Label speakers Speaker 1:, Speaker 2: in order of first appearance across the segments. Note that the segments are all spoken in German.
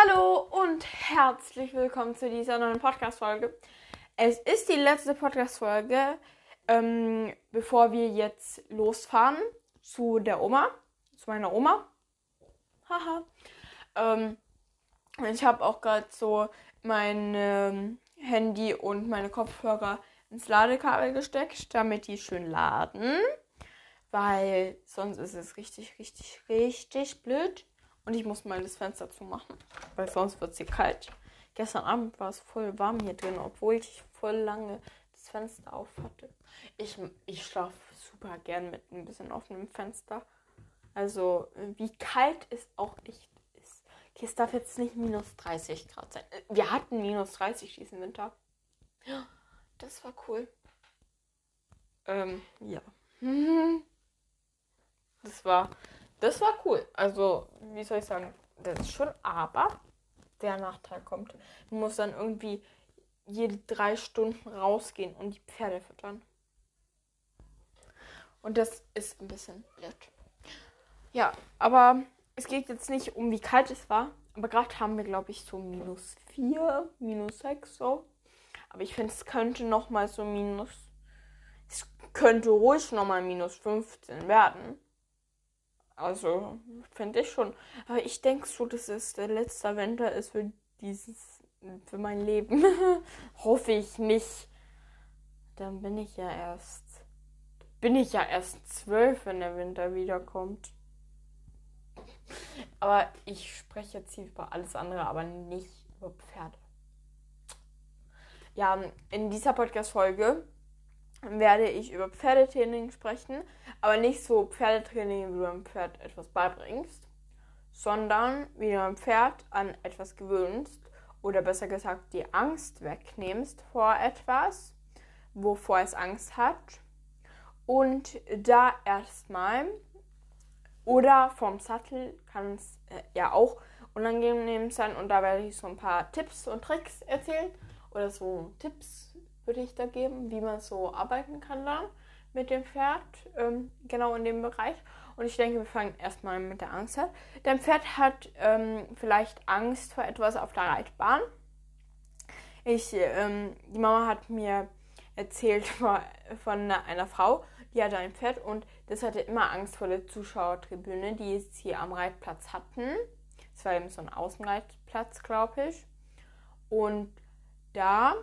Speaker 1: Hallo und herzlich willkommen zu dieser neuen Podcast-Folge. Es ist die letzte Podcast-Folge, ähm, bevor wir jetzt losfahren zu der Oma, zu meiner Oma. Haha. ähm, ich habe auch gerade so mein ähm, Handy und meine Kopfhörer ins Ladekabel gesteckt, damit die schön laden. Weil sonst ist es richtig, richtig, richtig blöd. Und ich muss mal das Fenster zumachen, weil sonst wird es hier kalt. Gestern Abend war es voll warm hier drin, obwohl ich voll lange das Fenster auf hatte. Ich, ich schlafe super gern mit ein bisschen offenem Fenster. Also, wie kalt es auch echt ist. Okay, es darf jetzt nicht minus 30 Grad sein. Wir hatten minus 30 diesen Winter. Das war cool. Ähm, ja. Das war das war cool. Also, wie soll ich sagen, das ist schon, aber der Nachteil kommt. Du musst dann irgendwie jede drei Stunden rausgehen und die Pferde füttern. Und das ist ein bisschen blöd. Ja, aber es geht jetzt nicht um, wie kalt es war. Aber gerade haben wir, glaube ich, so minus 4, minus 6 so. Aber ich finde, es könnte noch mal so minus... Es könnte ruhig noch mal minus 15 werden. Also, finde ich schon. Aber ich denke so, dass es der letzte Winter ist für dieses, für mein Leben. Hoffe ich nicht. Dann bin ich ja erst, bin ich ja erst zwölf, wenn der Winter wiederkommt. Aber ich spreche jetzt hier über alles andere, aber nicht über Pferde. Ja, in dieser Podcast-Folge werde ich über Pferdetraining sprechen, aber nicht so Pferdetraining, wie du einem Pferd etwas beibringst, sondern wie du ein Pferd an etwas gewöhnst oder besser gesagt die Angst wegnimmst vor etwas, wovor es Angst hat und da erstmal oder vom Sattel kann es äh, ja auch unangenehm sein und da werde ich so ein paar Tipps und Tricks erzählen oder so Tipps würde ich da geben, wie man so arbeiten kann dann mit dem Pferd, ähm, genau in dem Bereich. Und ich denke, wir fangen erstmal mit der Angst an. Dein Pferd hat ähm, vielleicht Angst vor etwas auf der Reitbahn. Ich, ähm, die Mama hat mir erzählt von einer Frau, die hatte ein Pferd und das hatte immer Angst vor der Zuschauertribüne, die sie am Reitplatz hatten. Es war eben so ein Außenreitplatz, glaube ich. Und da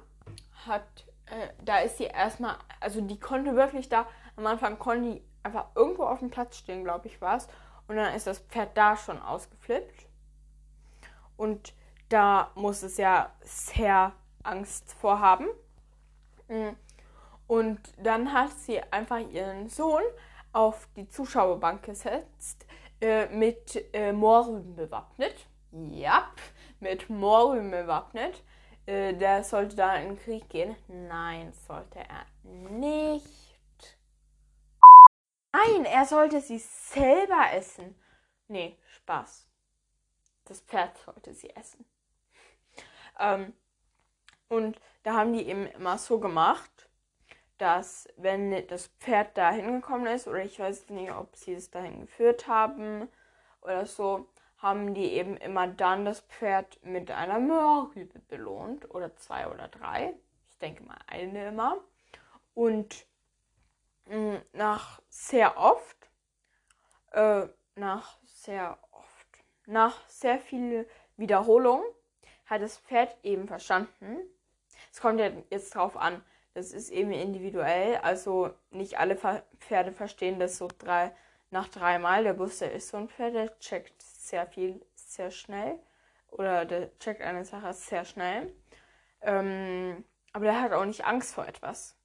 Speaker 1: hat äh, da ist sie erstmal, also die konnte wirklich da, am Anfang konnte die einfach irgendwo auf dem Platz stehen, glaube ich, war es. Und dann ist das Pferd da schon ausgeflippt. Und da muss es ja sehr Angst vorhaben. Mm. Und dann hat sie einfach ihren Sohn auf die Zuschauerbank gesetzt, äh, mit äh, Moorrüben bewappnet. Ja, mit Moorrüben bewappnet. Äh, der sollte da in den Krieg gehen. Nein, sollte er nicht. Nein, er sollte sie selber essen. Nee, Spaß. Das Pferd sollte sie essen. Ähm, und da haben die eben immer so gemacht, dass wenn das Pferd da hingekommen ist, oder ich weiß nicht, ob sie es dahin geführt haben oder so, haben die eben immer dann das Pferd mit einer Möhrrübe belohnt. Oder zwei oder drei. Ich denke mal eine immer. Und mh, mm, nach sehr oft, äh, nach sehr oft, nach sehr viel Wiederholung hat das Pferd eben verstanden. Es kommt ja jetzt drauf an, das ist eben individuell. Also nicht alle Pferde verstehen das so drei, nach dreimal. Der Buster ist so ein Pferd, der checkt sehr viel, sehr schnell. Oder der checkt eine Sache sehr schnell. Ähm, aber der hat auch nicht Angst vor etwas.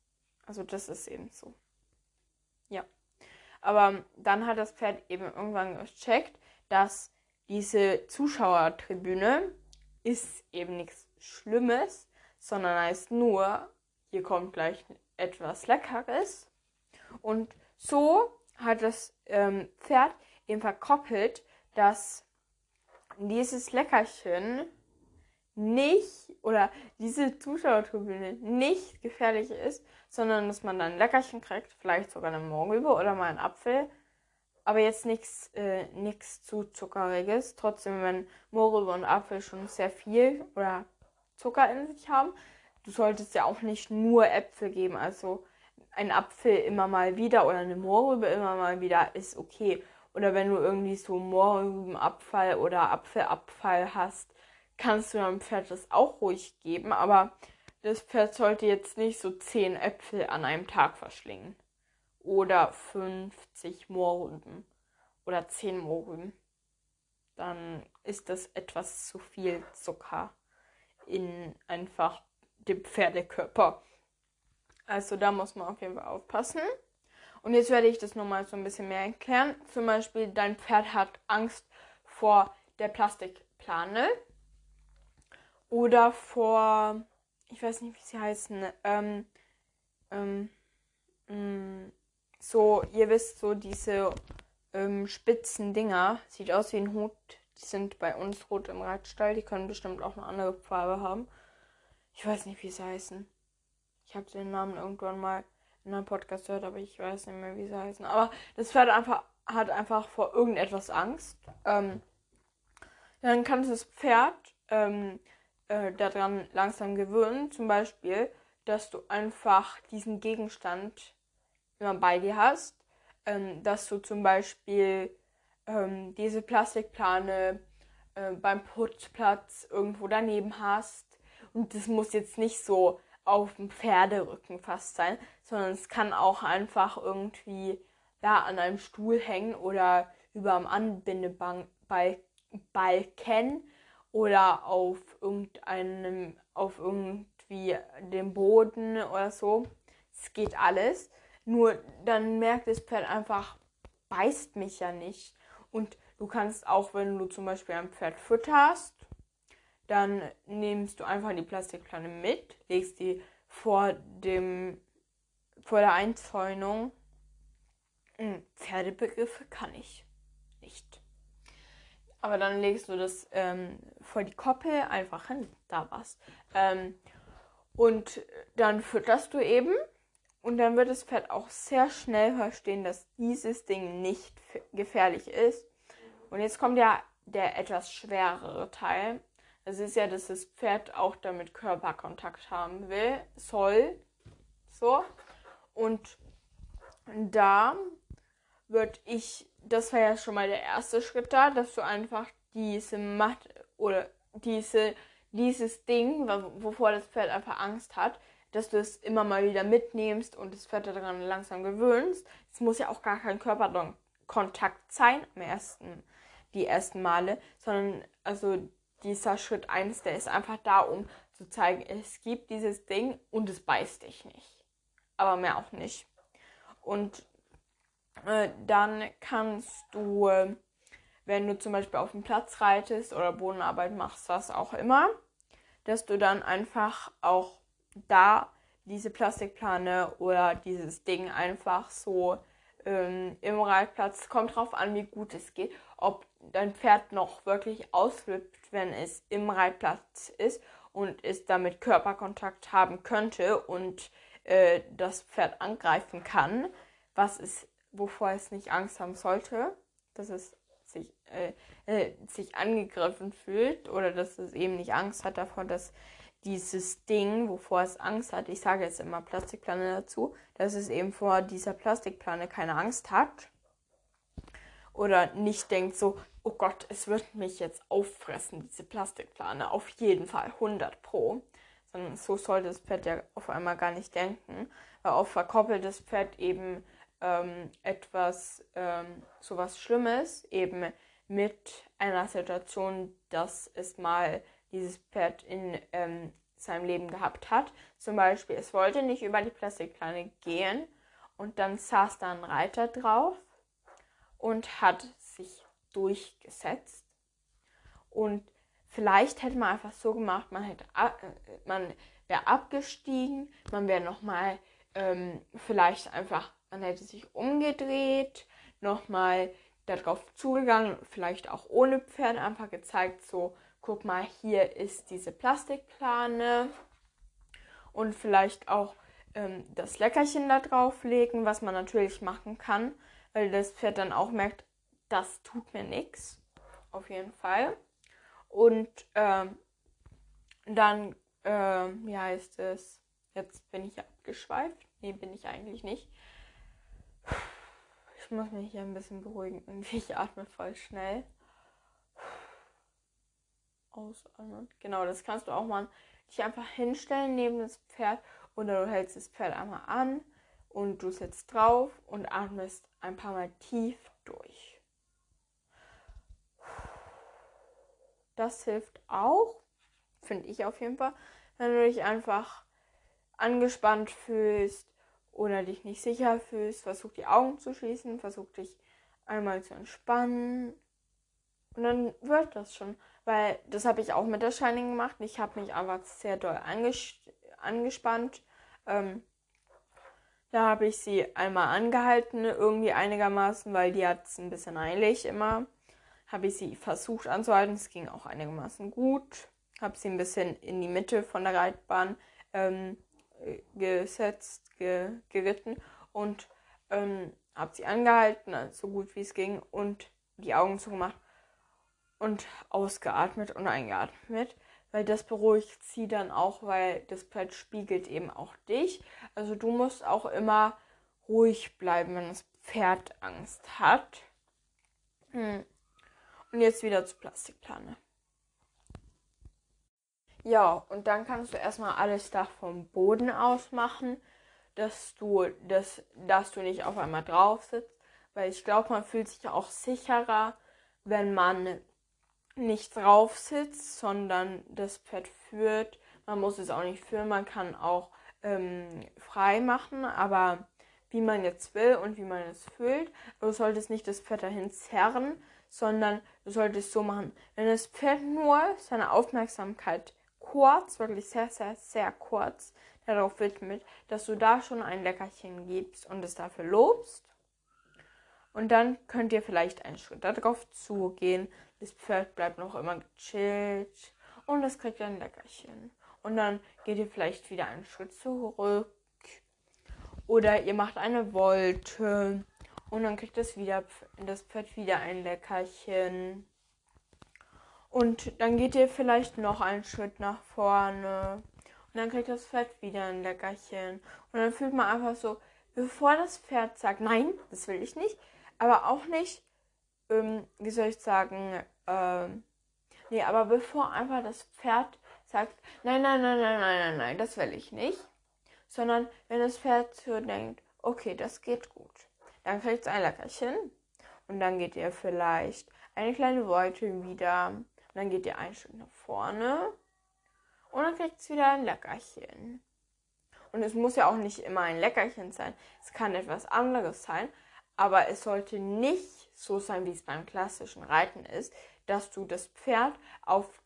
Speaker 1: Also das ist eben so. Ja. Aber dann hat das Pferd eben irgendwann gecheckt, dass diese Zuschauertribüne ist eben nichts Schlimmes, sondern heißt nur, hier kommt gleich etwas Leckeres. Und so hat das ähm, Pferd eben verkoppelt, dass dieses Leckerchen nicht oder diese Zuschauertribüne nicht gefährlich ist, sondern dass man dann ein Leckerchen kriegt, vielleicht sogar eine Morgenübe oder mal einen Apfel. aber jetzt nichts äh, zu zuckeriges. Trotzdem, wenn Mohrrübe und Apfel schon sehr viel oder Zucker in sich haben, du solltest ja auch nicht nur Äpfel geben. Also ein Apfel immer mal wieder oder eine Mohrrübe immer mal wieder ist okay. Oder wenn du irgendwie so Mohrrübenabfall oder Apfelabfall hast, kannst du deinem Pferd das auch ruhig geben. Aber das Pferd sollte jetzt nicht so 10 Äpfel an einem Tag verschlingen. Oder 50 Mohrrüben. Oder 10 Mohrrüben. Dann ist das etwas zu viel Zucker in einfach dem Pferdekörper. Also da muss man auf jeden Fall aufpassen. Und jetzt werde ich das nochmal so ein bisschen mehr erklären. Zum Beispiel, dein Pferd hat Angst vor der Plastikplane oder vor, ich weiß nicht, wie sie heißen, ähm, ähm, mh, mm, so, ihr wisst, so diese ähm, spitzen Dinger, sieht aus wie ein Hut, die sind bei uns rot im Reitstall, die können bestimmt auch eine andere Farbe haben. Ich weiß nicht, wie sie heißen. Ich habe den Namen irgendwann mal einem Podcast gehört, aber ich weiß nicht mehr, wie sie heißen. Aber das Pferd einfach, hat einfach vor irgendetwas Angst. Ähm, dann kann das Pferd ähm, äh, daran langsam gewöhnen. Zum Beispiel, dass du einfach diesen Gegenstand immer bei dir hast. Ähm, dass du zum Beispiel ähm, diese Plastikplane äh, beim Putzplatz irgendwo daneben hast. Und das muss jetzt nicht so auf dem Pferderücken fast sein, sondern es kann auch einfach irgendwie da an einem Stuhl hängen oder über dem Anbindebalken oder auf irgendeinem, auf irgendwie dem Boden oder so. Es geht alles. Nur dann merkt das Pferd einfach, beißt mich ja nicht. Und du kannst auch, wenn du zum Beispiel ein Pferd fütterst, dann nimmst du einfach die Plastikplane mit, legst die vor dem vor der Einzäunung. Hm, Pferdebegriffe kann ich nicht. Aber dann legst du das ähm, vor die Koppel einfach hin, da was. Ähm, und dann fütterst du eben. Und dann wird das Pferd auch sehr schnell verstehen, dass dieses Ding nicht gefährlich ist. Und jetzt kommt ja der etwas schwerere Teil. Es ist ja, dass das Pferd auch damit Körperkontakt haben will, soll. So. Und da würde ich, das war ja schon mal der erste Schritt da, dass du einfach diese Matte oder diese, dieses Ding, wovor das Pferd einfach Angst hat, dass du es immer mal wieder mitnimmst und das Pferd daran langsam gewöhnst. Es muss ja auch gar kein Körperkontakt sein am ersten, die ersten Male, sondern also dieser Schritt 1, der ist einfach da, um zu zeigen, es gibt dieses Ding und es beißt dich nicht. Aber mehr auch nicht. Und äh, dann kannst du, äh, wenn du zum Beispiel auf dem Platz reitest oder Bodenarbeit machst, was auch immer, dass du dann einfach auch da diese Plastikplane oder dieses Ding einfach so ähm, im Reitplatz, kommt drauf an, wie gut es geht, ob dein Pferd noch wirklich ausflippt, wenn es im Reitplatz ist und es damit Körperkontakt haben könnte und äh, das Pferd angreifen kann, was es, wovor es nicht Angst haben sollte, dass es sich, äh, äh, sich angegriffen fühlt oder dass es eben nicht Angst hat davor, dass dieses Ding, wovor es Angst hat, ich sage jetzt immer Plastikplane dazu, dass es eben vor dieser Plastikplane keine Angst hat oder nicht denkt so, oh Gott, es wird mich jetzt auffressen, diese Plastikplane. Auf jeden Fall, 100 pro. Sondern so sollte das Pferd ja auf einmal gar nicht denken. Weil oft verkoppelt das Pferd eben ähm, etwas, ähm, so was Schlimmes, eben mit einer Situation, dass es mal dieses Pferd in ähm, seinem Leben gehabt hat. Zum Beispiel, es wollte nicht über die Plastikplane gehen und dann saß da ein Reiter drauf und hat sich durchgesetzt. Und vielleicht hätte man einfach so gemacht, man hätte äh, man wäre abgestiegen, man wäre nochmal ähm, vielleicht einfach, man hätte sich umgedreht, nochmal darauf zugegangen, vielleicht auch ohne Pferd einfach gezeigt, so, guck mal, hier ist diese Plastikplane und vielleicht auch ähm, das Leckerchen da drauflegen, was man natürlich machen kann, weil das Pferd dann auch merkt, das tut mir nichts. Auf jeden Fall. Und ähm, dann, ähm, wie heißt es? Jetzt bin ich abgeschweift. Nee, bin ich eigentlich nicht. Ich muss mich hier ein bisschen beruhigen. Irgendwie, ich atme voll schnell. Ausatmen. Genau, das kannst du auch mal dich einfach hinstellen neben das Pferd oder du hältst das Pferd einmal an und du sitzt drauf und atmest ein paar Mal tief durch. Das hilft auch, finde ich auf jeden Fall, wenn du dich einfach angespannt fühlst oder dich nicht sicher fühlst, versuch die Augen zu schließen, versuch dich einmal zu entspannen und dann wird das schon. Weil das habe ich auch mit der Shining gemacht. Ich habe mich einfach sehr doll anges angespannt. Ähm, da habe ich sie einmal angehalten, irgendwie einigermaßen, weil die hat es ein bisschen eilig immer. Habe ich sie versucht anzuhalten. Es ging auch einigermaßen gut. Habe sie ein bisschen in die Mitte von der Reitbahn ähm, gesetzt, ge geritten und ähm, habe sie angehalten, also so gut wie es ging und die Augen zugemacht und ausgeatmet und eingeatmet, weil das beruhigt sie dann auch, weil das Pferd spiegelt eben auch dich. Also du musst auch immer ruhig bleiben, wenn das Pferd Angst hat. Hm. Und jetzt wieder zur Plastikplane. Ja, und dann kannst du erstmal alles da vom Boden aus machen, dass du, das, dass du nicht auf einmal drauf sitzt. Weil ich glaube, man fühlt sich auch sicherer, wenn man nicht drauf sitzt, sondern das Pferd führt. Man muss es auch nicht führen, man kann auch ähm, frei machen, aber wie man jetzt will und wie man es fühlt. du solltest nicht das Pferd dahin zerren, sondern du solltest so machen, wenn das Pferd nur seine Aufmerksamkeit kurz, wirklich sehr, sehr, sehr kurz darauf widmet, dass du da schon ein Leckerchen gibst und es dafür lobst. Und dann könnt ihr vielleicht einen Schritt darauf zugehen, das Pferd bleibt noch immer gechillt und es kriegt ein Leckerchen. Und dann geht ihr vielleicht wieder einen Schritt zurück. Oder ihr macht eine Wolte und dann kriegt das, wieder, das Pferd wieder ein Leckerchen. Und dann geht ihr vielleicht noch einen Schritt nach vorne. Und dann kriegt das Pferd wieder ein Leckerchen. Und dann fühlt man einfach so, bevor das Pferd sagt, nein, das will ich nicht, aber auch nicht, ähm, wie soll ich sagen, ähm, nee, aber bevor einfach das Pferd sagt, nein, nein, nein, nein, nein, nein, nein, das will ich nicht, sondern wenn das Pferd so denkt, okay, das geht gut, dann kriegt es ein Leckerchen. Und dann geht ihr vielleicht eine kleine Beute wieder, und dann geht ihr ein Stück nach vorne. Und dann kriegt es wieder ein Leckerchen. Und es muss ja auch nicht immer ein Leckerchen sein, es kann etwas anderes sein, aber es sollte nicht so sein, wie es beim klassischen Reiten ist, dass du das Pferd auf,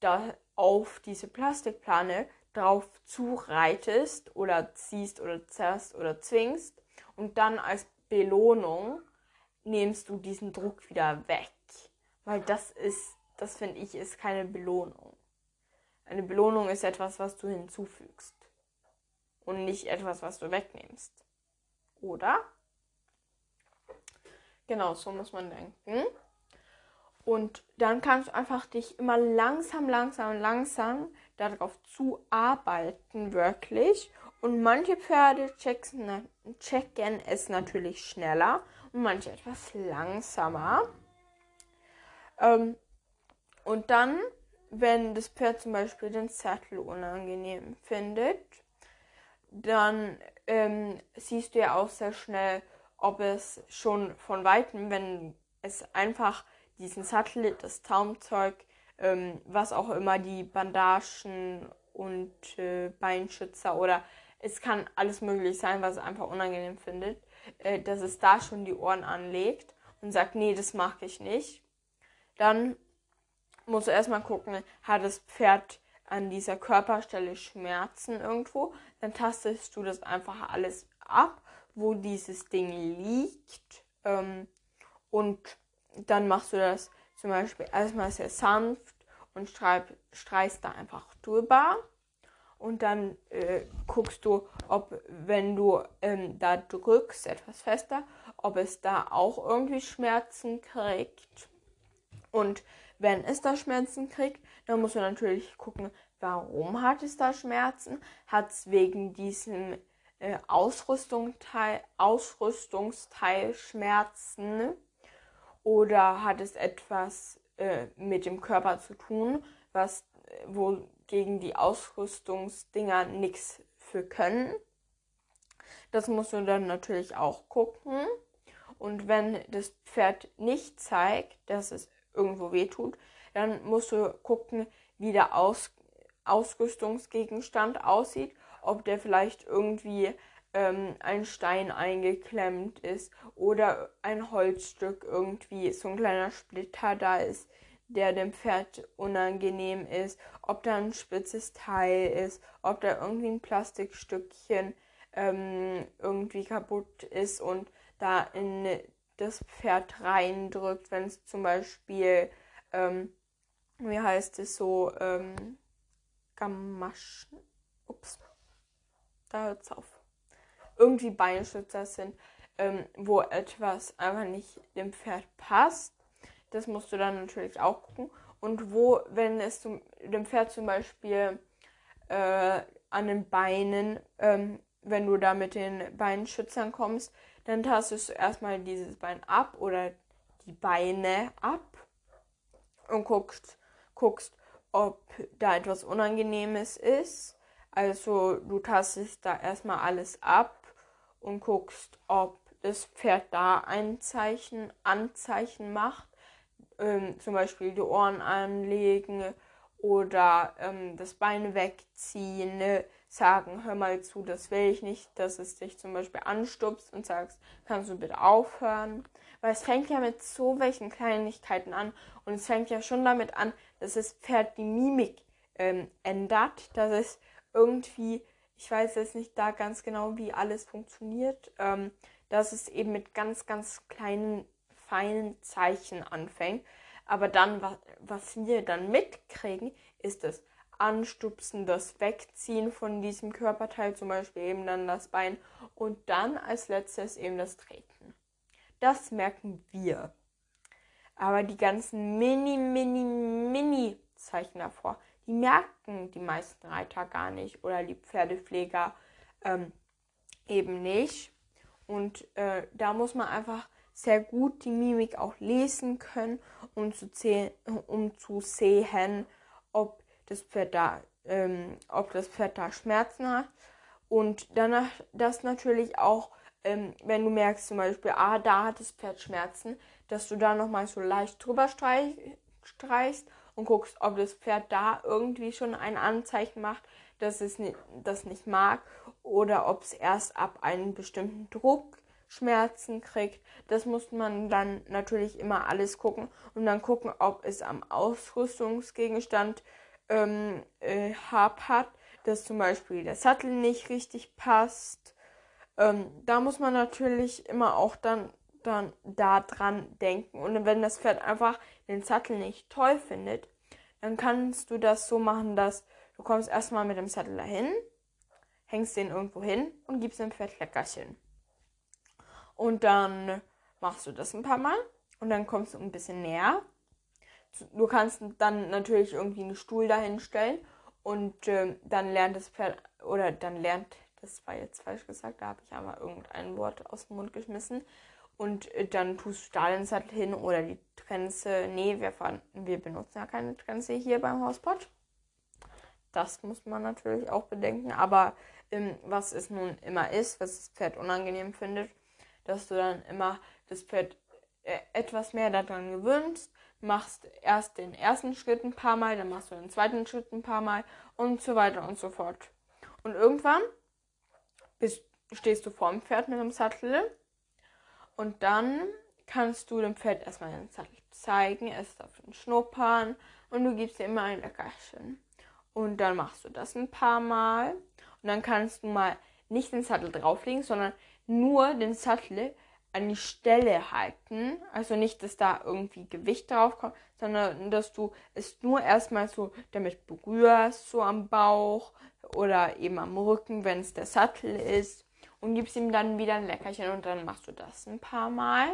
Speaker 1: da, auf diese Plastikplane drauf zureitest oder ziehst oder zerrst oder zwingst und dann als Belohnung nimmst du diesen Druck wieder weg. Weil das ist, das finde ich, ist keine Belohnung. Eine Belohnung ist etwas, was du hinzufügst. Und nicht etwas, was du wegnimmst. Oder? Genau, so muss man denken. Und dann kannst du einfach dich immer langsam, langsam, langsam darauf zuarbeiten, wirklich. Und manche Pferde checken, es natürlich schneller und manche etwas langsamer. Ähm, und dann, wenn das Pferd zum Beispiel den Sattel unangenehm findet, dann ähm, siehst du ja auch sehr schnell, ob es schon von weitem, wenn es einfach diesen Satellit, das Taumzeug, ähm, was auch immer, die Bandagen und äh, Beinschützer oder es kann alles möglich sein, was es einfach unangenehm findet, äh, dass es da schon die Ohren anlegt und sagt, nee, das mag ich nicht. Dann musst du erstmal gucken, hat das Pferd an dieser Körperstelle Schmerzen irgendwo, dann tastest du das einfach alles ab wo dieses Ding liegt. Ähm, und dann machst du das zum Beispiel erstmal sehr sanft und streib, streichst da einfach drüber. Und dann äh, guckst du, ob, wenn du ähm, da drückst, etwas fester, ob es da auch irgendwie Schmerzen kriegt. Und wenn es da Schmerzen kriegt, dann muss man natürlich gucken, warum hat es da Schmerzen? Hat es wegen diesem äh, Ausrüstungsteil, Ausrüstungsteil Schmerzen? Oder hat es etwas äh, mit dem Körper zu tun, was wo gegen die Ausrüstungsdinger nichts für können? Das musst du dann natürlich auch gucken. Und wenn das Pferd nicht zeigt, dass es irgendwo wehtut, dann musst du gucken, wie der Aus Ausrüstungsgegenstand aussieht. Ob der vielleicht irgendwie ähm, ein Stein eingeklemmt ist oder ein Holzstück irgendwie, so ein kleiner Splitter da ist, der dem Pferd unangenehm ist. Ob da ein spitzes Teil ist, ob da irgendwie ein Plastikstückchen ähm, irgendwie kaputt ist und da in das Pferd reindrückt, wenn es zum Beispiel, ähm, wie heißt es so, ähm, Gamaschen, ups, da hört's auf, irgendwie Beinschützer sind, ähm, wo etwas einfach nicht dem Pferd passt. Das musst du dann natürlich auch gucken. Und wo, wenn es zum, dem Pferd zum Beispiel äh, an den Beinen ähm, wenn du da mit den Beinschützern kommst, dann tastest du erstmal dieses Bein ab oder die Beine ab und guckst, guckst, ob da etwas Unangenehmes ist. Also du tastest da erstmal alles ab und guckst, ob das Pferd da ein Zeichen, Anzeichen macht. Ähm, zum Beispiel die Ohren anlegen oder ähm, das Bein wegziehen, ne? sagen, hör mal zu, das will ich nicht, dass es dich zum Beispiel anstupst und sagst, kannst du bitte aufhören? Weil es fängt ja mit so welchen Kleinigkeiten an und es fängt ja schon damit an, dass das Pferd die Mimik ähm, ändert, dass es irgendwie, ich weiß jetzt nicht da ganz genau, wie alles funktioniert, ähm, dass es eben mit ganz, ganz kleinen, feinen Zeichen anfängt. Aber dann, was, was wir dann mitkriegen, ist es Anstupsen, das Wegziehen von diesem Körperteil, zum Beispiel eben dann das Bein und dann als letztes eben das Treten. Das merken wir. Aber die ganzen mini, mini, mini Zeichen davor, die merken die meisten Reiter gar nicht oder die Pferdepfleger ähm, eben nicht. Und äh, da muss man einfach sehr gut die Mimik auch lesen können, um zu, um zu sehen, ob das Pferd da, ähm, ob das Pferd da Schmerzen hat. Und danach das natürlich auch, ähm, wenn du merkst zum Beispiel, ah, da hat das Pferd Schmerzen, dass du da nochmal so leicht drüber streich, streichst und guckst, ob das Pferd da irgendwie schon ein Anzeichen macht, dass es das nicht mag oder ob es erst ab einem bestimmten Druck Schmerzen kriegt. Das muss man dann natürlich immer alles gucken und dann gucken, ob es am Ausrüstungsgegenstand ähm, äh, hapert, dass zum Beispiel der Sattel nicht richtig passt. Ähm, da muss man natürlich immer auch dann, dann da dran denken. Und wenn das Pferd einfach den Sattel nicht toll findet, dann kannst du das so machen, dass du kommst erstmal mit dem Sattel dahin, hängst den irgendwo hin und gibst dem Pferd Leckerchen. Und dann machst du das ein paar Mal und dann kommst du ein bisschen näher du kannst dann natürlich irgendwie einen Stuhl dahinstellen und äh, dann lernt das Pferd, oder dann lernt, das war jetzt falsch gesagt, da habe ich aber irgendein Wort aus dem Mund geschmissen. Und äh, dann tust du da den Sattel hin oder die Trense. Nee, wir, fahren, wir benutzen ja keine Trense hier beim Hauspot. Das muss man natürlich auch bedenken. Aber ähm, was es nun immer ist, was das Pferd unangenehm findet, dass du dann immer das Pferd äh, etwas mehr daran gewöhnst, machst erst den ersten Schritt ein paar Mal, dann machst du den zweiten Schritt ein paar Mal und so weiter und so fort. Und irgendwann bist, stehst du vor dem Pferd mit dem Sattel und dann kannst du dem Pferd erstmal den Sattel zeigen, es darf ihn schnuppern und du gibst ihm immer ein Leckerchen. Und dann machst du das ein paar Mal und dann kannst du mal nicht den Sattel drauflegen, sondern nur den Sattel an die Stelle halten. Also nicht, dass da irgendwie Gewicht drauf kommt, sondern dass du es nur erstmal so damit berührst, so am Bauch oder eben am Rücken, wenn es der Sattel ist. und gibst ihm dann wieder ein Leckerchen und dann machst du das ein paar Mal.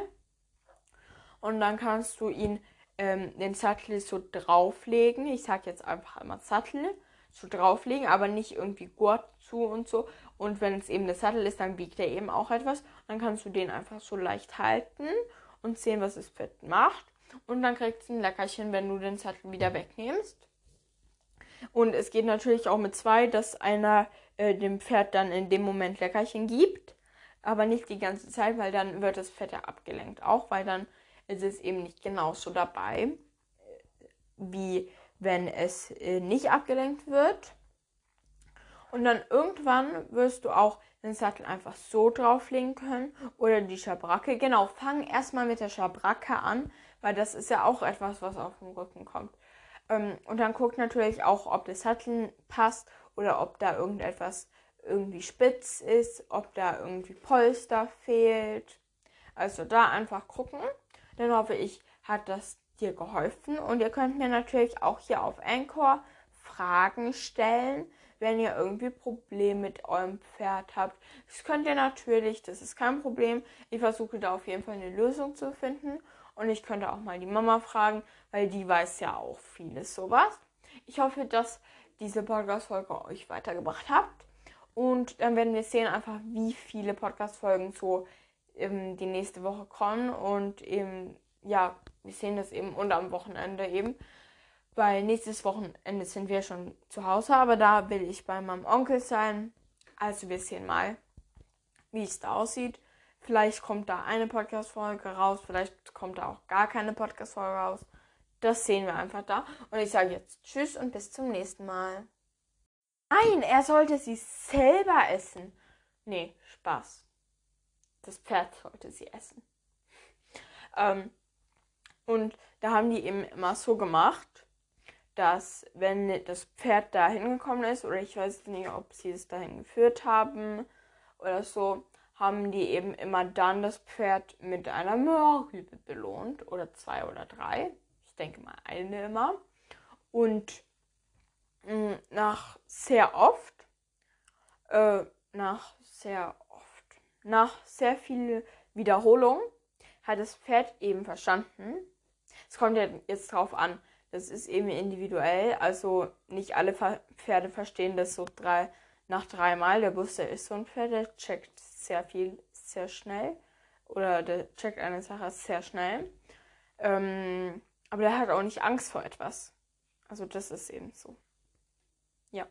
Speaker 1: Und dann kannst du ihn ähm, den Sattel so drauflegen. Ich sag jetzt einfach immer Sattel so drauflegen, aber nicht irgendwie Gurt zu und so. Und wenn es eben der Sattel ist, dann wiegt er eben auch etwas. Dann kannst du den einfach so leicht halten und sehen, was das Pferd macht. Und dann kriegst du ein Leckerchen, wenn du den Sattel wieder wegnimmst. Und es geht natürlich auch mit zwei, dass einer äh, dem Pferd dann in dem Moment Leckerchen gibt. Aber nicht die ganze Zeit, weil dann wird das Pferd ja abgelenkt. Auch weil dann ist es eben nicht genauso dabei, äh, wie wenn es äh, nicht abgelenkt wird. Und dann irgendwann wirst du auch den Sattel einfach so drauflegen können oder die Schabracke. Genau, fang erstmal mit der Schabracke an, weil das ist ja auch etwas, was auf dem Rücken kommt. Ähm, und dann guckt natürlich auch, ob der Sattel passt oder ob da irgendetwas irgendwie spitz ist, ob da irgendwie Polster fehlt. Also da einfach gucken. Dann hoffe ich, hat das dir geholfen. Und ihr könnt mir natürlich auch hier auf Anchor Fragen stellen, wenn ihr irgendwie Probleme mit eurem Pferd habt. Das könnt ihr natürlich, das ist kein Problem. Ich versuche da auf jeden Fall eine Lösung zu finden. Und ich könnte auch mal die Mama fragen, weil die weiß ja auch vieles sowas. Ich hoffe, dass diese Podcast-Folge euch weitergebracht habt. Und dann werden wir sehen einfach, wie viele Podcast-Folgen so ähm, die nächste Woche kommen. Und eben, ja, wir sehen das eben und am Wochenende eben. Weil nächstes Wochenende sind wir schon zu Hause, aber da will ich bei meinem Onkel sein. Also wir sehen mal, wie es da aussieht. Vielleicht kommt da eine Podcast-Folge raus, vielleicht kommt da auch gar keine Podcast-Folge raus. Das sehen wir einfach da. Und ich sage jetzt Tschüss und bis zum nächsten Mal. Nein, er sollte sie selber essen. Nee, Spaß. Das Pferd sollte sie essen. Ähm, und da haben die eben immer so gemacht, dass wenn das Pferd da hingekommen ist, oder ich weiß nicht, ob sie es dahin geführt haben oder so, haben die eben immer dann das Pferd mit einer Möhrrübe belohnt. Oder zwei oder drei. Ich denke mal eine immer. Und mh, mm, nach sehr oft, äh, nach sehr oft, nach sehr viel Wiederholung hat das Pferd eben verstanden. Es kommt ja jetzt drauf an. Das ist eben individuell. Also nicht alle Pferde verstehen das so drei, nach dreimal. Der Bus, der ist so ein Pferd, der checkt sehr viel, sehr schnell. Oder der checkt eine Sache sehr schnell. Ähm, aber der hat auch nicht Angst vor etwas. Also das ist eben so. Ja.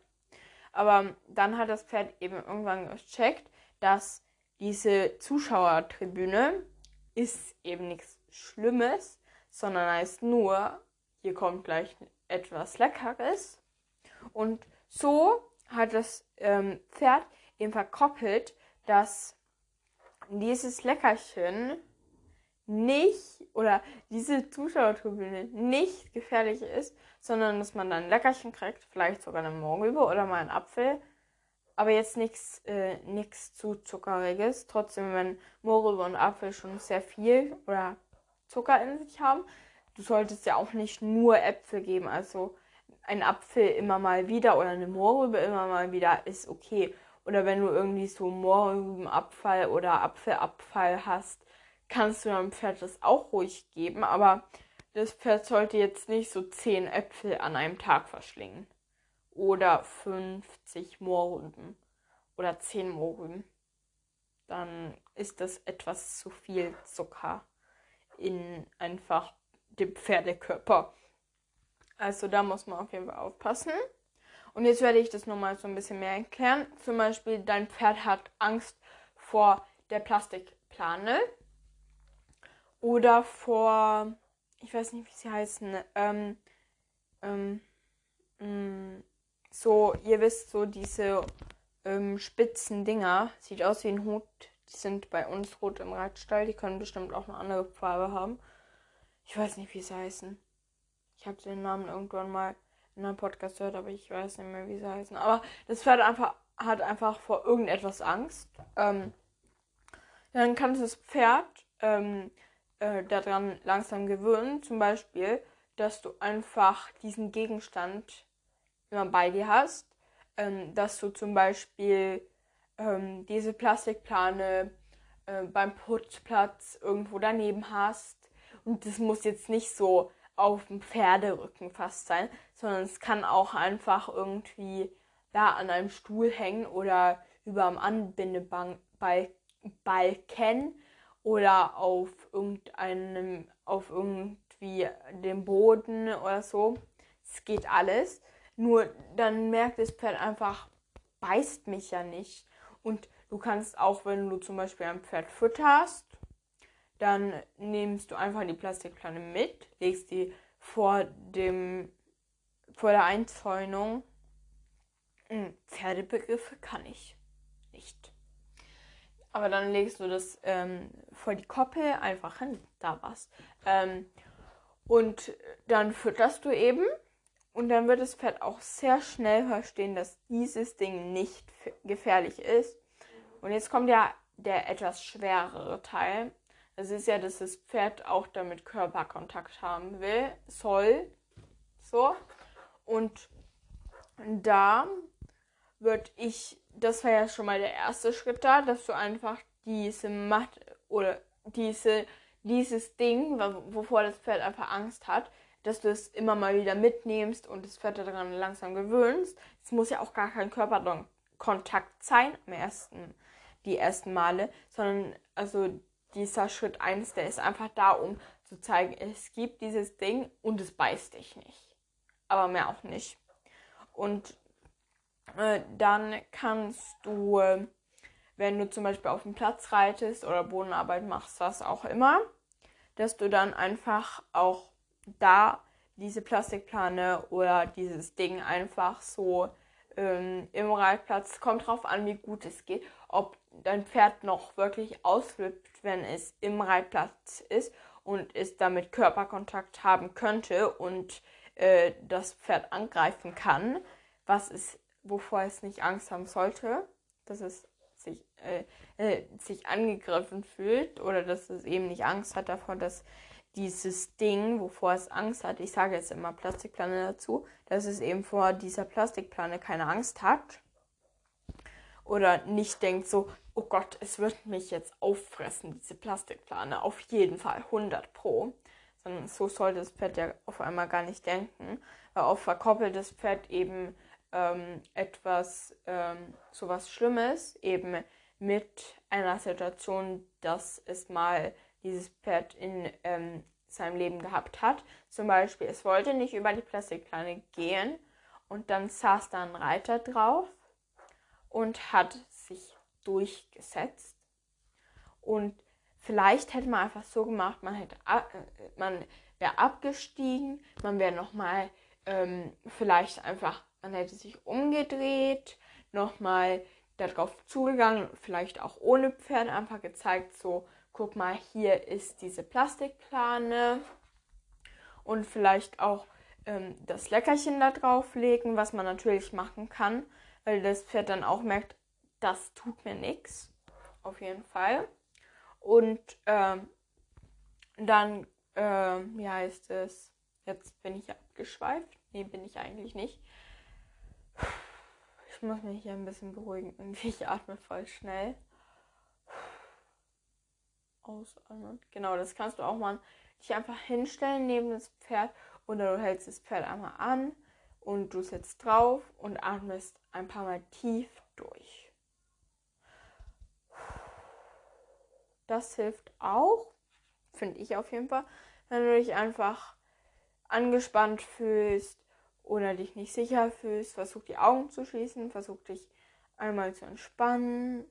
Speaker 1: Aber dann hat das Pferd eben irgendwann gecheckt, dass diese Zuschauertribüne ist eben nichts Schlimmes, sondern heißt nur, hier kommt gleich etwas Leckeres. Und so hat das ähm, Pferd eben verkoppelt, dass dieses Leckerchen nicht oder diese Zuschauertribüne nicht gefährlich ist, sondern dass man dann ein Leckerchen kriegt, vielleicht sogar eine Morgenübe oder mal einen Apfel, aber jetzt nichts äh, zu zuckeriges. Trotzdem, wenn Mohrrübe und Apfel schon sehr viel oder Zucker in sich haben, du solltest ja auch nicht nur Äpfel geben, also ein Apfel immer mal wieder oder eine Mohrrübe immer mal wieder ist okay. Oder wenn du irgendwie so Mohrrübenabfall oder Apfelabfall hast, kannst du deinem Pferd das auch ruhig geben. Aber das Pferd sollte jetzt nicht so 10 Äpfel an einem Tag verschlingen. Oder 50 Mohrrüben. Oder 10 Mohrrüben. Dann ist das etwas zu viel Zucker in einfach dem Pferdekörper. Also da muss man auf jeden Fall aufpassen. Und jetzt werde ich das nochmal so ein bisschen mehr erklären. Zum Beispiel, dein Pferd hat Angst vor der Plastikplane oder vor, ich weiß nicht, wie sie heißen, ähm, ähm, mh, mm, so, ihr wisst, so diese ähm, spitzen Dinger, sieht aus wie ein Hut, die sind bei uns rot im Reitstall, die können bestimmt auch eine andere Farbe haben. Ich weiß nicht, wie sie heißen. Ich habe den Namen irgendwann mal in einem Podcast gehört, aber ich weiß nicht mehr, wie sie heißen. Aber das Pferd einfach, hat einfach vor irgendetwas Angst. Ähm, dann kann das Pferd ähm, äh, daran langsam gewöhnen. Zum Beispiel, dass du einfach diesen Gegenstand immer bei dir hast. Ähm, dass du zum Beispiel ähm, diese Plastikplane äh, beim Putzplatz irgendwo daneben hast. Und das muss jetzt nicht so auf dem Pferderücken fast sein, sondern es kann auch einfach irgendwie da an einem Stuhl hängen oder über dem Anbindebalken oder auf irgendeinem, auf irgendwie dem Boden oder so. Es geht alles. Nur dann merkt das Pferd einfach, beißt mich ja nicht. Und du kannst auch, wenn du zum Beispiel ein Pferd fütterst, dann nimmst du einfach die Plastikplane mit, legst die vor dem vor der Einzäunung. Hm, Pferdebegriffe kann ich nicht. Aber dann legst du das ähm, vor die Koppel einfach hin, da was. Ähm, und dann fütterst du eben. Und dann wird das Pferd auch sehr schnell verstehen, dass dieses Ding nicht gefährlich ist. Und jetzt kommt ja der etwas schwerere Teil. Es ist ja, dass das Pferd auch damit Körperkontakt haben will, soll. So. Und da würde ich, das war ja schon mal der erste Schritt da, dass du einfach diese Matte oder diese, dieses Ding, wovor das Pferd einfach Angst hat, dass du es immer mal wieder mitnimmst und das Pferd daran langsam gewöhnst. Es muss ja auch gar kein Körperkontakt sein am ersten, die ersten Male, sondern also dieser Schritt 1, der ist einfach da, um zu zeigen, es gibt dieses Ding und es beißt dich nicht. Aber mehr auch nicht. Und äh, dann kannst du, äh, wenn du zum Beispiel auf dem Platz reitest oder Bodenarbeit machst, was auch immer, dass du dann einfach auch da diese Plastikplane oder dieses Ding einfach so ähm, im Reitplatz, kommt drauf an, wie gut es geht, ob dein Pferd noch wirklich ausflippt, wenn es im Reitplatz ist und es damit Körperkontakt haben könnte und äh, das Pferd angreifen kann, was es, wovor es nicht Angst haben sollte, dass es sich, äh, äh, sich angegriffen fühlt oder dass es eben nicht Angst hat davon, dass dieses Ding, wovor es Angst hat, ich sage jetzt immer Plastikplane dazu, dass es eben vor dieser Plastikplane keine Angst hat oder nicht denkt so, oh Gott, es wird mich jetzt auffressen, diese Plastikplane, auf jeden Fall 100 pro. Sondern so sollte das Pferd ja auf einmal gar nicht denken, weil oft verkoppelt das Pferd eben ähm, etwas, ähm, so was Schlimmes, eben mit einer Situation, dass es mal dieses Pferd in ähm, seinem Leben gehabt hat. Zum Beispiel, es wollte nicht über die Plastikplane gehen und dann saß da ein Reiter drauf und hat sich durchgesetzt. Und vielleicht hätte man einfach so gemacht, man hätte äh, man wäre abgestiegen, man wäre nochmal ähm, vielleicht einfach, man hätte sich umgedreht, nochmal darauf zugegangen, vielleicht auch ohne Pferd einfach gezeigt, so guck mal, hier ist diese Plastikplane und vielleicht auch ähm, das Leckerchen da drauflegen, was man natürlich machen kann, weil das Pferd dann auch merkt, das tut mir nichts. Auf jeden Fall. Und ähm, dann, ähm, wie heißt es? Jetzt bin ich abgeschweift. Nee, bin ich eigentlich nicht. Ich muss mich hier ein bisschen beruhigen. Ich atme voll schnell ausatmen. Genau, das kannst du auch mal dich einfach hinstellen neben das Pferd oder du hältst das Pferd einmal an und du sitzt drauf und atmest ein paar Mal tief durch. Das hilft auch, finde ich auf jeden Fall, wenn du dich einfach angespannt fühlst oder dich nicht sicher fühlst. Versuch die Augen zu schließen, versuch dich einmal zu entspannen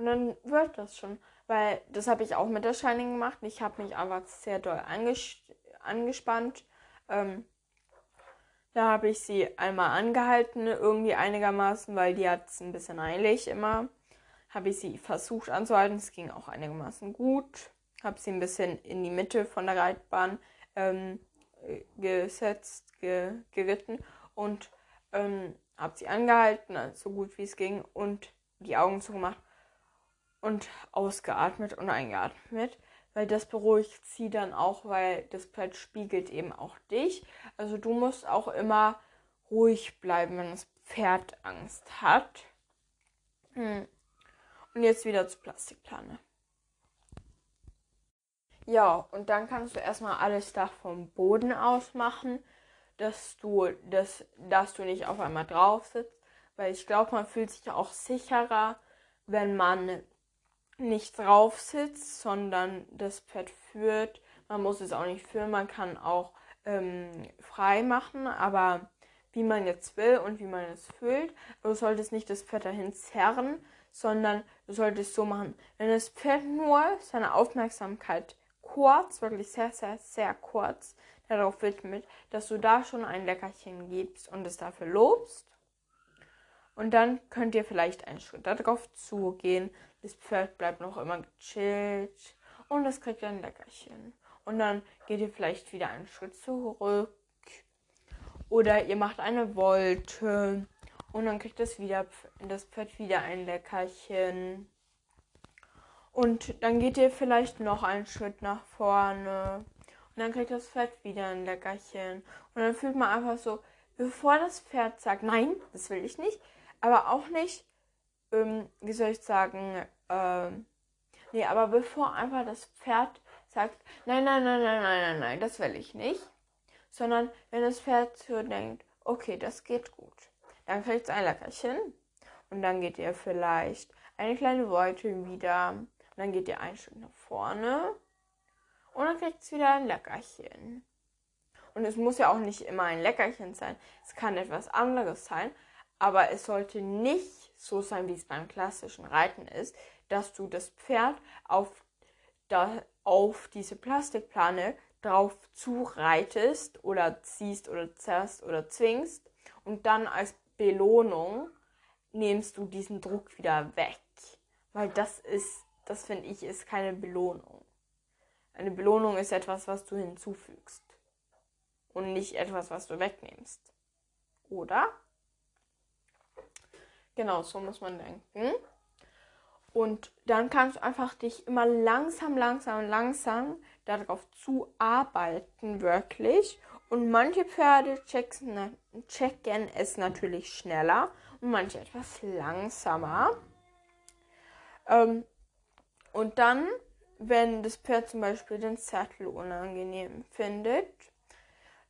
Speaker 1: und dann wird das schon. Weil das habe ich auch mit der Shining gemacht. Ich habe mich einfach sehr doll anges angespannt. Ähm, da habe ich sie einmal angehalten, irgendwie einigermaßen, weil die hat es ein bisschen eilig immer. Habe ich sie versucht anzuhalten. Es ging auch einigermaßen gut. Habe sie ein bisschen in die Mitte von der Reitbahn ähm, gesetzt, ge geritten und ähm, habe sie angehalten, so gut wie es ging und die Augen zugemacht und ausgeatmet und eingeatmet, weil das beruhigt sie dann auch, weil das Pferd spiegelt eben auch dich. Also du musst auch immer ruhig bleiben, wenn das Pferd Angst hat. Hm. Und jetzt wieder zur Plastikplane. Ja, und dann kannst du erstmal alles da vom Boden aus machen, dass du, das, dass du nicht auf einmal drauf sitzt. Weil ich glaube, man fühlt sich auch sicherer, wenn man nicht drauf sitzt, sondern das Pferd führt. Man muss es auch nicht führen, man kann auch ähm, frei machen, aber wie man jetzt will und wie man es fühlt. Du solltest nicht das Pferd dahin zerren, sondern du solltest so machen, wenn das Pferd nur seine Aufmerksamkeit kurz, wirklich sehr, sehr, sehr kurz darauf widmet, dass du da schon ein Leckerchen gibst und es dafür lobst. Und dann könnt ihr vielleicht einen Schritt darauf zugehen. Das Pferd bleibt noch immer gechillt und es kriegt ein Leckerchen. Und dann geht ihr vielleicht wieder einen Schritt zurück. Oder ihr macht eine Wolte und dann kriegt das, wieder, das Pferd wieder ein Leckerchen. Und dann geht ihr vielleicht noch einen Schritt nach vorne. Und dann kriegt das Pferd wieder ein Leckerchen. Und dann fühlt man einfach so, bevor das Pferd sagt, nein, das will ich nicht, aber auch nicht, ähm, wie soll ich sagen, ähm, nee, aber bevor einfach das Pferd sagt, nein, nein, nein, nein, nein, nein, nein, das will ich nicht, sondern wenn das Pferd so denkt, okay, das geht gut, dann kriegt es ein Leckerchen und dann geht ihr vielleicht eine kleine Beute wieder und dann geht ihr ein Stück nach vorne und dann kriegt es wieder ein Leckerchen. Und es muss ja auch nicht immer ein Leckerchen sein. Es kann etwas anderes sein. Aber es sollte nicht so sein, wie es beim klassischen Reiten ist, dass du das Pferd auf, da, auf diese Plastikplane drauf zureitest oder ziehst oder zerrst oder zwingst und dann als Belohnung nimmst du diesen Druck wieder weg. Weil das ist, das finde ich, ist keine Belohnung. Eine Belohnung ist etwas, was du hinzufügst. Und nicht etwas, was du wegnimmst. Oder? Genau, so muss man denken. Und dann kannst du einfach dich immer langsam, langsam, langsam darauf zuarbeiten, wirklich. Und manche Pferde checken, es natürlich schneller und manche etwas langsamer. Ähm, und dann, wenn das Pferd zum Beispiel den Sattel unangenehm findet,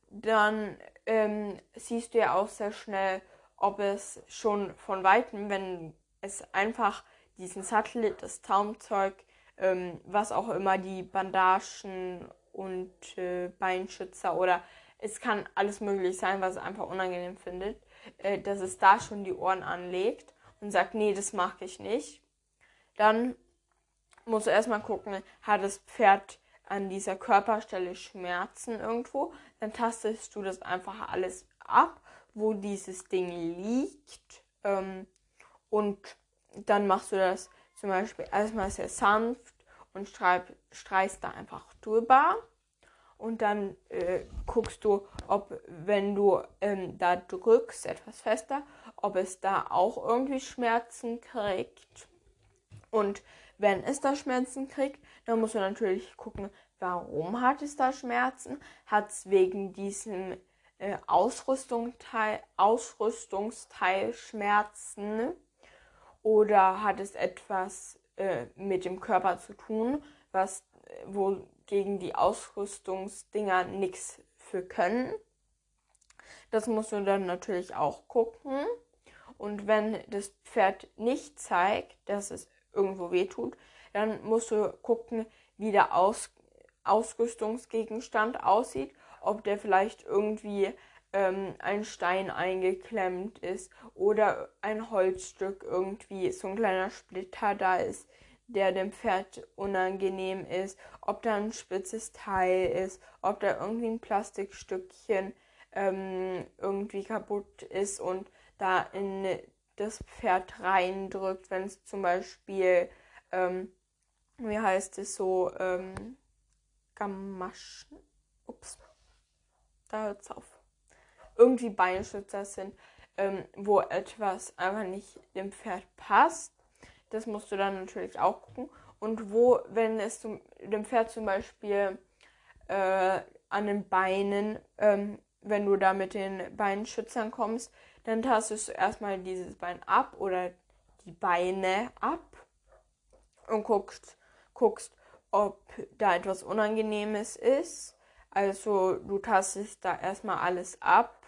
Speaker 1: dann ähm, siehst du ja auch sehr schnell, ob es schon von weitem, wenn es einfach diesen Sattel, das Taumzeug, ähm, was auch immer, die Bandagen und äh, Beinschützer oder es kann alles möglich sein, was es einfach unangenehm findet, äh, dass es da schon die Ohren anlegt und sagt, nee, das mag ich nicht. Dann musst du erstmal gucken, hat das Pferd an dieser Körperstelle Schmerzen irgendwo, dann tastest du das einfach alles ab wo dieses Ding liegt. Ähm, und dann machst du das zum Beispiel erstmal sehr sanft und streib, streichst da einfach drüber. Und dann äh, guckst du, ob, wenn du ähm, da drückst, etwas fester, ob es da auch irgendwie Schmerzen kriegt. Und wenn es da Schmerzen kriegt, dann musst du natürlich gucken, warum hat es da Schmerzen? Hat es wegen diesem äh, Ausrüstungsteil, Ausrüstungsteilschmerzen oder hat es etwas äh, mit dem Körper zu tun, was äh, wo gegen die Ausrüstungsdinger nichts für können. Das musst du dann natürlich auch gucken. Und wenn das Pferd nicht zeigt, dass es irgendwo weh tut, dann musst du gucken, wie der Aus Ausrüstungsgegenstand aussieht ob der vielleicht irgendwie ähm, ein Stein eingeklemmt ist oder ein Holzstück irgendwie, so ein kleiner Splitter da ist, der dem Pferd unangenehm ist, ob da ein spitzes Teil ist, ob da irgendwie ein Plastikstückchen ähm, irgendwie kaputt ist und da in das Pferd reindrückt, wenn es zum Beispiel, ähm, wie heißt es so, ähm, Gamaschen, ups, da hört es auf. Irgendwie Beinschützer sind, ähm, wo etwas einfach nicht dem Pferd passt. Das musst du dann natürlich auch gucken. Und wo, wenn es zum, dem Pferd zum Beispiel äh, an den Beinen, ähm, wenn du da mit den Beinschützern kommst, dann tastest du erstmal dieses Bein ab oder die Beine ab und guckst, guckst, ob da etwas Unangenehmes ist. Also du tastest da erstmal alles ab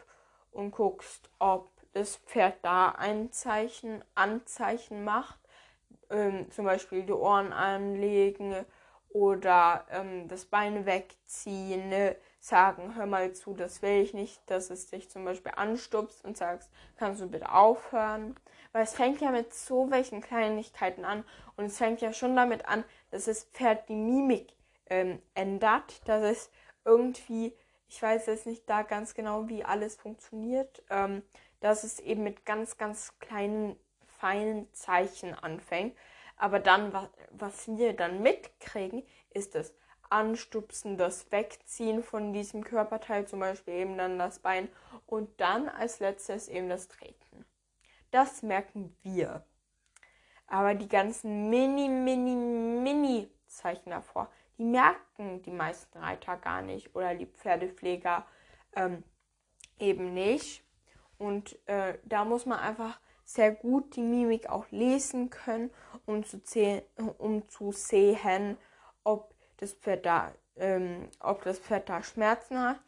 Speaker 1: und guckst, ob das Pferd da ein Zeichen, Anzeichen macht. Ähm, zum Beispiel die Ohren anlegen oder ähm, das Bein wegziehen, ne? sagen, hör mal zu, das will ich nicht, dass es dich zum Beispiel anstupst und sagst, kannst du bitte aufhören? Weil es fängt ja mit so welchen Kleinigkeiten an und es fängt ja schon damit an, dass das Pferd die Mimik ähm, ändert, dass es irgendwie, ich weiß jetzt nicht da ganz genau, wie alles funktioniert, ähm, dass es eben mit ganz, ganz kleinen, feinen Zeichen anfängt. Aber dann, was, was wir dann mitkriegen, ist das Anstupsen, das Wegziehen von diesem Körperteil, zum Beispiel eben dann das Bein und dann als letztes eben das Treten. Das merken wir. Aber die ganzen mini, mini, mini Zeichen davor, die merken die meisten Reiter gar nicht oder die Pferdepfleger ähm, eben nicht. Und äh, da muss man einfach sehr gut die Mimik auch lesen können, um zu, um zu sehen, ob das Pferd da, ähm, ob das Pferd da Schmerzen hat.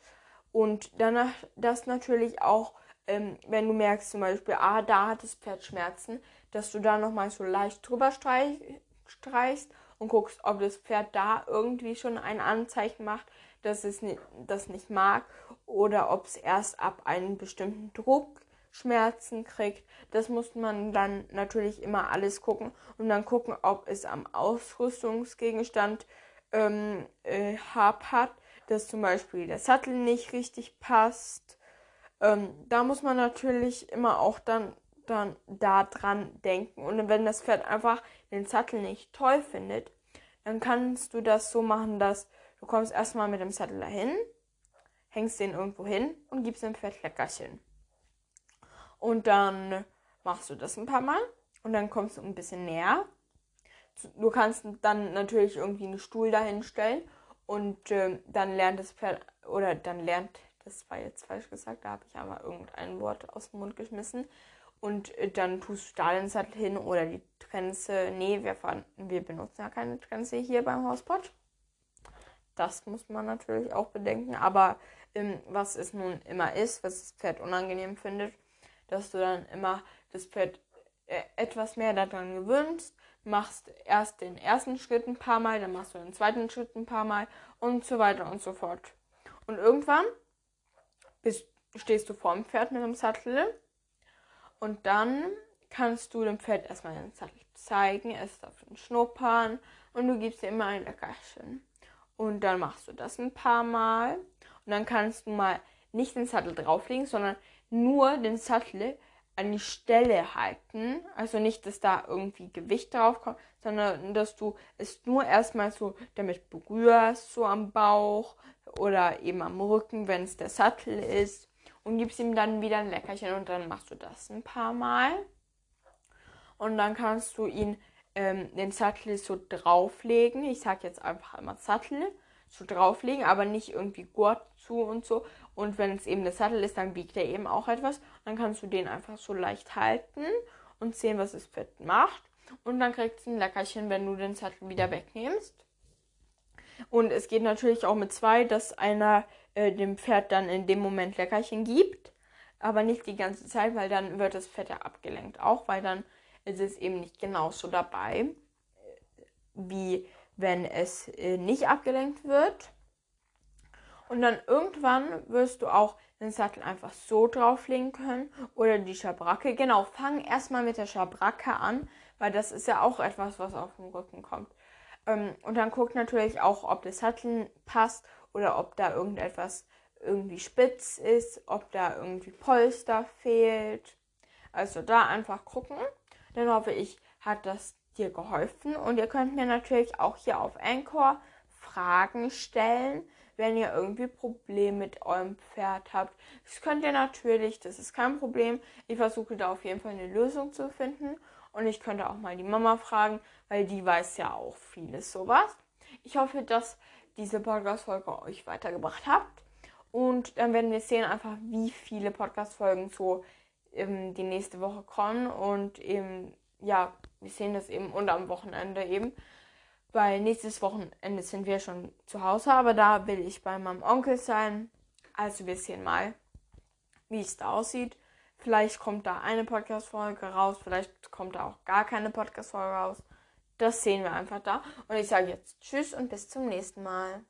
Speaker 1: Und danach das natürlich auch, ähm, wenn du merkst zum Beispiel, ah, da hat das Pferd Schmerzen, dass du da nochmal so leicht drüber streich, streichst und guckst, ob das Pferd da irgendwie schon ein Anzeichen macht, dass es das nicht mag oder ob es erst ab einem bestimmten Druck Schmerzen kriegt. Das muss man dann natürlich immer alles gucken und dann gucken, ob es am Ausrüstungsgegenstand ähm, äh, hapert, dass zum Beispiel der Sattel nicht richtig passt. Ähm, da muss man natürlich immer auch dann, dann da dran denken. Und wenn das Pferd einfach den Sattel nicht toll findet, dann kannst du das so machen, dass du kommst erstmal mit dem Sattel dahin, hängst den irgendwo hin und gibst dem Pferd Leckerchen. Und dann machst du das ein paar Mal und dann kommst du ein bisschen näher du kannst dann natürlich irgendwie einen Stuhl dahinstellen und äh, dann lernt das Pferd, oder dann lernt, das war jetzt falsch gesagt, da habe ich aber irgendein Wort aus dem Mund geschmissen. Und äh, dann tust du da den Sattel hin oder die Trense. Nee, wir, fahren, wir benutzen ja keine Trense hier beim Hauspot. Das muss man natürlich auch bedenken. Aber ähm, was es nun immer ist, was das Pferd unangenehm findet, dass du dann immer das Pferd äh, etwas mehr daran gewöhnst, machst erst den ersten Schritt ein paar Mal, dann machst du den zweiten Schritt ein paar Mal und so weiter und so fort. Und irgendwann bist, stehst du vor dem Pferd mit dem Sattel und dann kannst du dem Pferd erstmal den Sattel zeigen, es darf ihn schnuppern und du gibst ihm immer ein Leckerchen. Und dann machst du das ein paar Mal und dann kannst du mal nicht den Sattel drauflegen, sondern nur den Sattel an die Stelle halten. Also nicht, dass da irgendwie Gewicht drauf kommt, sondern dass du es nur erstmal so damit berührst, so am Bauch oder eben am Rücken, wenn es der Sattel ist. Und gibst ihm dann wieder ein Leckerchen und dann machst du das ein paar Mal. Und dann kannst du ihn ähm, den Sattel so drauflegen. Ich sag jetzt einfach immer Sattel so drauflegen, aber nicht irgendwie Gurt zu und so. Und wenn es eben der Sattel ist, dann wiegt er eben auch etwas. Dann kannst du den einfach so leicht halten und sehen, was das Pferd macht. Und dann kriegst du ein Leckerchen, wenn du den Sattel wieder wegnimmst. Und es geht natürlich auch mit zwei, dass einer äh, dem Pferd dann in dem Moment Leckerchen gibt. Aber nicht die ganze Zeit, weil dann wird das Pferd ja abgelenkt. Auch weil dann ist es eben nicht genauso dabei, äh, wie wenn es äh, nicht abgelenkt wird. Und dann irgendwann wirst du auch den Sattel einfach so drauflegen können oder die Schabracke. Genau, fang erstmal mit der Schabracke an, weil das ist ja auch etwas, was auf dem Rücken kommt. Ähm, und dann guck natürlich auch, ob der Sattel passt oder ob da irgendetwas irgendwie spitz ist, ob da irgendwie Polster fehlt. Also da einfach gucken. Dann hoffe ich, hat das dir geholfen. Und ihr könnt mir natürlich auch hier auf Anchor Fragen stellen wenn ihr irgendwie Probleme mit eurem Pferd habt. Das könnt ihr natürlich, das ist kein Problem. Ich versuche da auf jeden Fall eine Lösung zu finden. Und ich könnte auch mal die Mama fragen, weil die weiß ja auch vieles sowas. Ich hoffe, dass diese Podcast-Folge euch weitergebracht habt. Und dann werden wir sehen einfach, wie viele Podcast-Folgen so ähm, die nächste Woche kommen und eben ja, wir sehen das eben und am Wochenende eben. Weil nächstes Wochenende sind wir schon zu Hause, aber da will ich bei meinem Onkel sein. Also wir sehen mal, wie es da aussieht. Vielleicht kommt da eine Podcast-Folge raus, vielleicht kommt da auch gar keine Podcast-Folge raus. Das sehen wir einfach da. Und ich sage jetzt Tschüss und bis zum nächsten Mal.